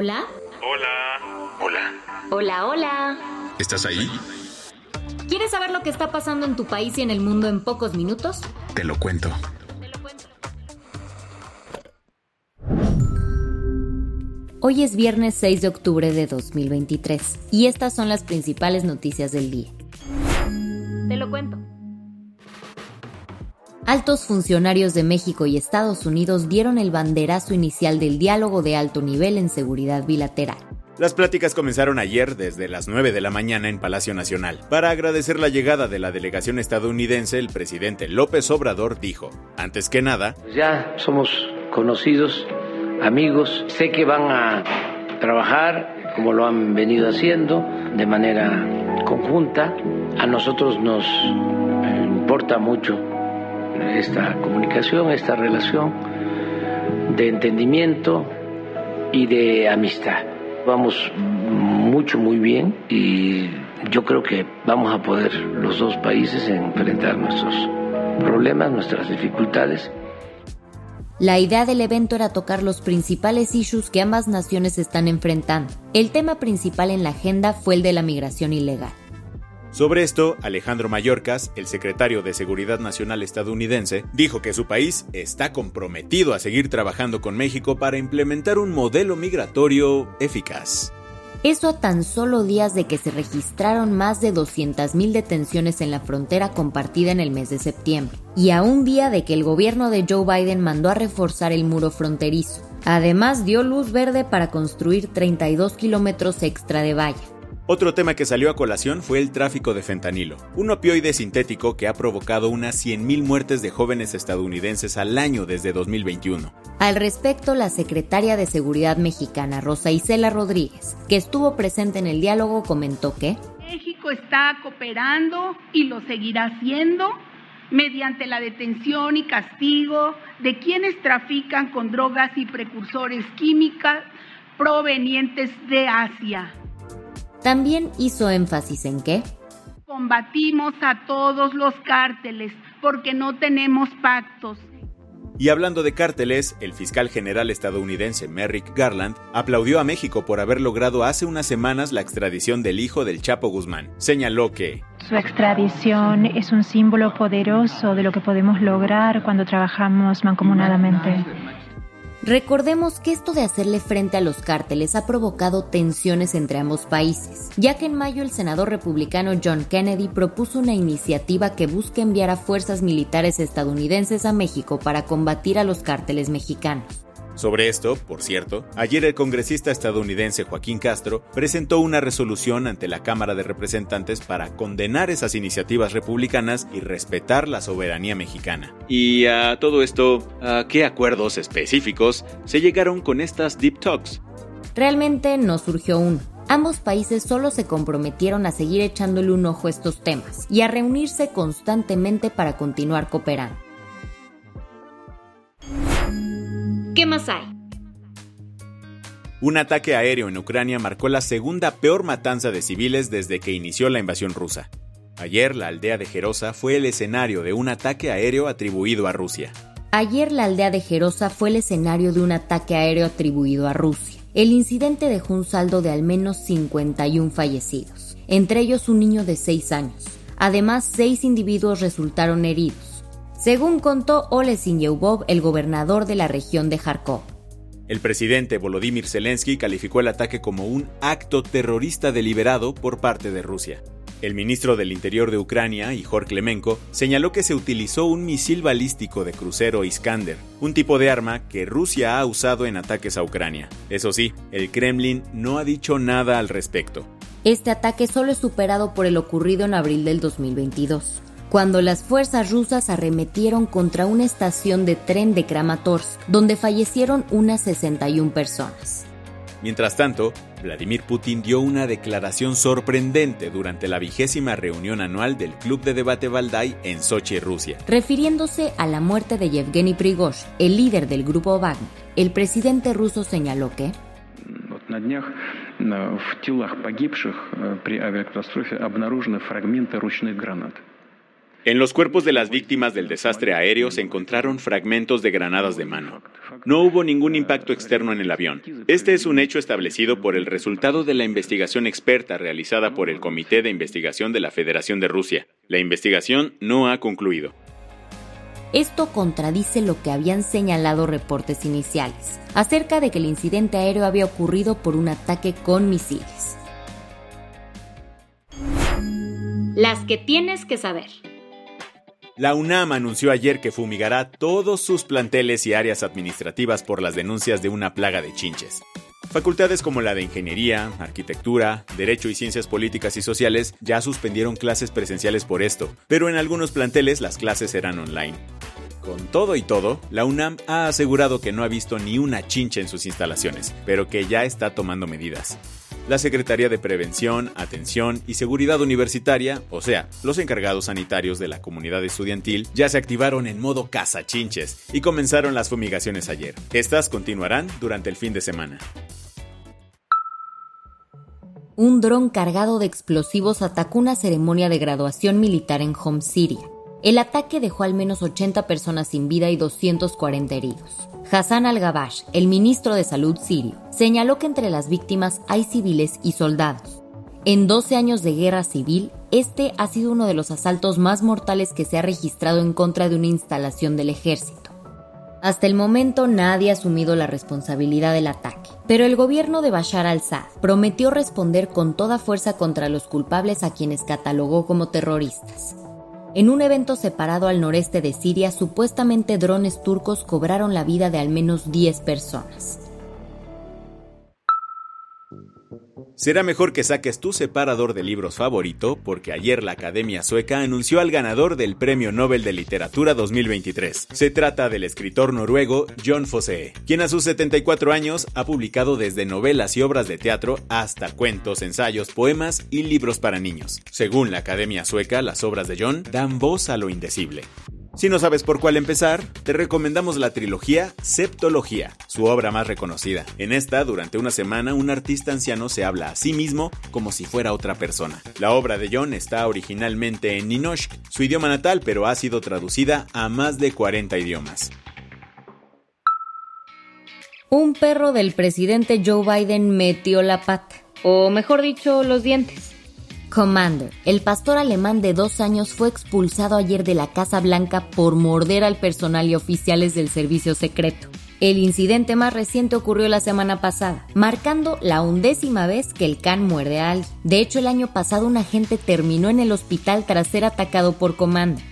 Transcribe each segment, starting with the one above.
Hola. Hola. Hola. Hola, hola. ¿Estás ahí? ¿Quieres saber lo que está pasando en tu país y en el mundo en pocos minutos? Te lo cuento. Hoy es viernes 6 de octubre de 2023 y estas son las principales noticias del día. Te lo cuento. Altos funcionarios de México y Estados Unidos dieron el banderazo inicial del diálogo de alto nivel en seguridad bilateral. Las pláticas comenzaron ayer desde las 9 de la mañana en Palacio Nacional. Para agradecer la llegada de la delegación estadounidense, el presidente López Obrador dijo, antes que nada, ya somos conocidos, amigos, sé que van a trabajar como lo han venido haciendo de manera conjunta. A nosotros nos importa mucho esta comunicación, esta relación de entendimiento y de amistad. Vamos mucho, muy bien y yo creo que vamos a poder los dos países enfrentar nuestros problemas, nuestras dificultades. La idea del evento era tocar los principales issues que ambas naciones están enfrentando. El tema principal en la agenda fue el de la migración ilegal. Sobre esto, Alejandro Mayorkas, el secretario de Seguridad Nacional estadounidense, dijo que su país está comprometido a seguir trabajando con México para implementar un modelo migratorio eficaz. Eso a tan solo días de que se registraron más de 200.000 detenciones en la frontera compartida en el mes de septiembre, y a un día de que el gobierno de Joe Biden mandó a reforzar el muro fronterizo. Además, dio luz verde para construir 32 kilómetros extra de valla. Otro tema que salió a colación fue el tráfico de fentanilo, un opioide sintético que ha provocado unas 100.000 muertes de jóvenes estadounidenses al año desde 2021. Al respecto, la secretaria de Seguridad mexicana, Rosa Isela Rodríguez, que estuvo presente en el diálogo, comentó que México está cooperando y lo seguirá haciendo mediante la detención y castigo de quienes trafican con drogas y precursores químicas provenientes de Asia. También hizo énfasis en que combatimos a todos los cárteles porque no tenemos pactos. Y hablando de cárteles, el fiscal general estadounidense Merrick Garland aplaudió a México por haber logrado hace unas semanas la extradición del hijo del Chapo Guzmán. Señaló que su extradición es un símbolo poderoso de lo que podemos lograr cuando trabajamos mancomunadamente. Recordemos que esto de hacerle frente a los cárteles ha provocado tensiones entre ambos países, ya que en mayo el senador republicano John Kennedy propuso una iniciativa que busca enviar a fuerzas militares estadounidenses a México para combatir a los cárteles mexicanos. Sobre esto, por cierto, ayer el congresista estadounidense Joaquín Castro presentó una resolución ante la Cámara de Representantes para condenar esas iniciativas republicanas y respetar la soberanía mexicana. Y a todo esto, ¿a qué acuerdos específicos se llegaron con estas Deep Talks? Realmente no surgió uno. Ambos países solo se comprometieron a seguir echándole un ojo a estos temas y a reunirse constantemente para continuar cooperando. ¿Qué más hay? Un ataque aéreo en Ucrania marcó la segunda peor matanza de civiles desde que inició la invasión rusa. Ayer la aldea de Jerosa fue el escenario de un ataque aéreo atribuido a Rusia. Ayer la aldea de Jerosa fue el escenario de un ataque aéreo atribuido a Rusia. El incidente dejó un saldo de al menos 51 fallecidos, entre ellos un niño de 6 años. Además, seis individuos resultaron heridos según contó Ole Sinyeubov, el gobernador de la región de Kharkov. El presidente Volodymyr Zelensky calificó el ataque como un acto terrorista deliberado por parte de Rusia. El ministro del Interior de Ucrania, Ihor Klemenko, señaló que se utilizó un misil balístico de crucero Iskander, un tipo de arma que Rusia ha usado en ataques a Ucrania. Eso sí, el Kremlin no ha dicho nada al respecto. Este ataque solo es superado por el ocurrido en abril del 2022. Cuando las fuerzas rusas arremetieron contra una estación de tren de Kramatorsk, donde fallecieron unas 61 personas. Mientras tanto, Vladimir Putin dio una declaración sorprendente durante la vigésima reunión anual del Club de Debate Valdai en Sochi, Rusia. Refiriéndose a la muerte de Yevgeny Prigozhin, el líder del grupo Wagner, el presidente ruso señaló que en los cuerpos de las víctimas del desastre aéreo se encontraron fragmentos de granadas de mano. No hubo ningún impacto externo en el avión. Este es un hecho establecido por el resultado de la investigación experta realizada por el Comité de Investigación de la Federación de Rusia. La investigación no ha concluido. Esto contradice lo que habían señalado reportes iniciales, acerca de que el incidente aéreo había ocurrido por un ataque con misiles. Las que tienes que saber. La UNAM anunció ayer que fumigará todos sus planteles y áreas administrativas por las denuncias de una plaga de chinches. Facultades como la de Ingeniería, Arquitectura, Derecho y Ciencias Políticas y Sociales ya suspendieron clases presenciales por esto, pero en algunos planteles las clases serán online. Con todo y todo, la UNAM ha asegurado que no ha visto ni una chincha en sus instalaciones, pero que ya está tomando medidas la Secretaría de Prevención, Atención y Seguridad Universitaria, o sea, los encargados sanitarios de la comunidad estudiantil, ya se activaron en modo chinches y comenzaron las fumigaciones ayer. Estas continuarán durante el fin de semana. Un dron cargado de explosivos atacó una ceremonia de graduación militar en Home City. El ataque dejó al menos 80 personas sin vida y 240 heridos. Hassan al-Gabash, el ministro de Salud sirio, señaló que entre las víctimas hay civiles y soldados. En 12 años de guerra civil, este ha sido uno de los asaltos más mortales que se ha registrado en contra de una instalación del ejército. Hasta el momento nadie ha asumido la responsabilidad del ataque, pero el gobierno de Bashar al-Assad prometió responder con toda fuerza contra los culpables a quienes catalogó como terroristas. En un evento separado al noreste de Siria, supuestamente drones turcos cobraron la vida de al menos 10 personas. Será mejor que saques tu separador de libros favorito porque ayer la Academia Sueca anunció al ganador del Premio Nobel de Literatura 2023. Se trata del escritor noruego John Fosse, quien a sus 74 años ha publicado desde novelas y obras de teatro hasta cuentos, ensayos, poemas y libros para niños. Según la Academia Sueca, las obras de John dan voz a lo indecible. Si no sabes por cuál empezar, te recomendamos la trilogía Septología, su obra más reconocida. En esta, durante una semana, un artista anciano se habla a sí mismo como si fuera otra persona. La obra de John está originalmente en Ninoshk, su idioma natal, pero ha sido traducida a más de 40 idiomas. Un perro del presidente Joe Biden metió la pata, o mejor dicho, los dientes. Commander, el pastor alemán de dos años, fue expulsado ayer de la Casa Blanca por morder al personal y oficiales del servicio secreto. El incidente más reciente ocurrió la semana pasada, marcando la undécima vez que el can muerde a alguien. De hecho, el año pasado un agente terminó en el hospital tras ser atacado por Commander.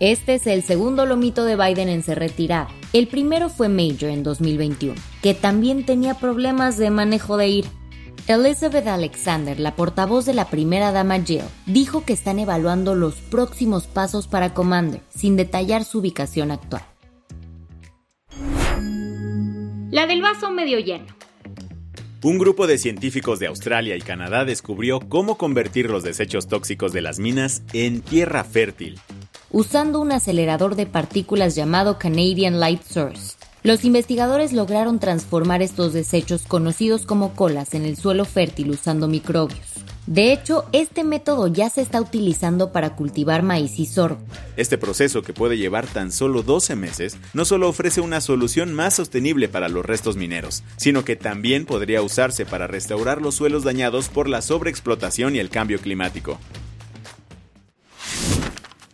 Este es el segundo lomito de Biden en ser retirado. El primero fue Major en 2021, que también tenía problemas de manejo de ira. Elizabeth Alexander, la portavoz de la primera dama Jill, dijo que están evaluando los próximos pasos para Commander, sin detallar su ubicación actual. La del vaso medio lleno. Un grupo de científicos de Australia y Canadá descubrió cómo convertir los desechos tóxicos de las minas en tierra fértil. Usando un acelerador de partículas llamado Canadian Light Source, los investigadores lograron transformar estos desechos conocidos como colas en el suelo fértil usando microbios. De hecho, este método ya se está utilizando para cultivar maíz y sorgo. Este proceso, que puede llevar tan solo 12 meses, no solo ofrece una solución más sostenible para los restos mineros, sino que también podría usarse para restaurar los suelos dañados por la sobreexplotación y el cambio climático.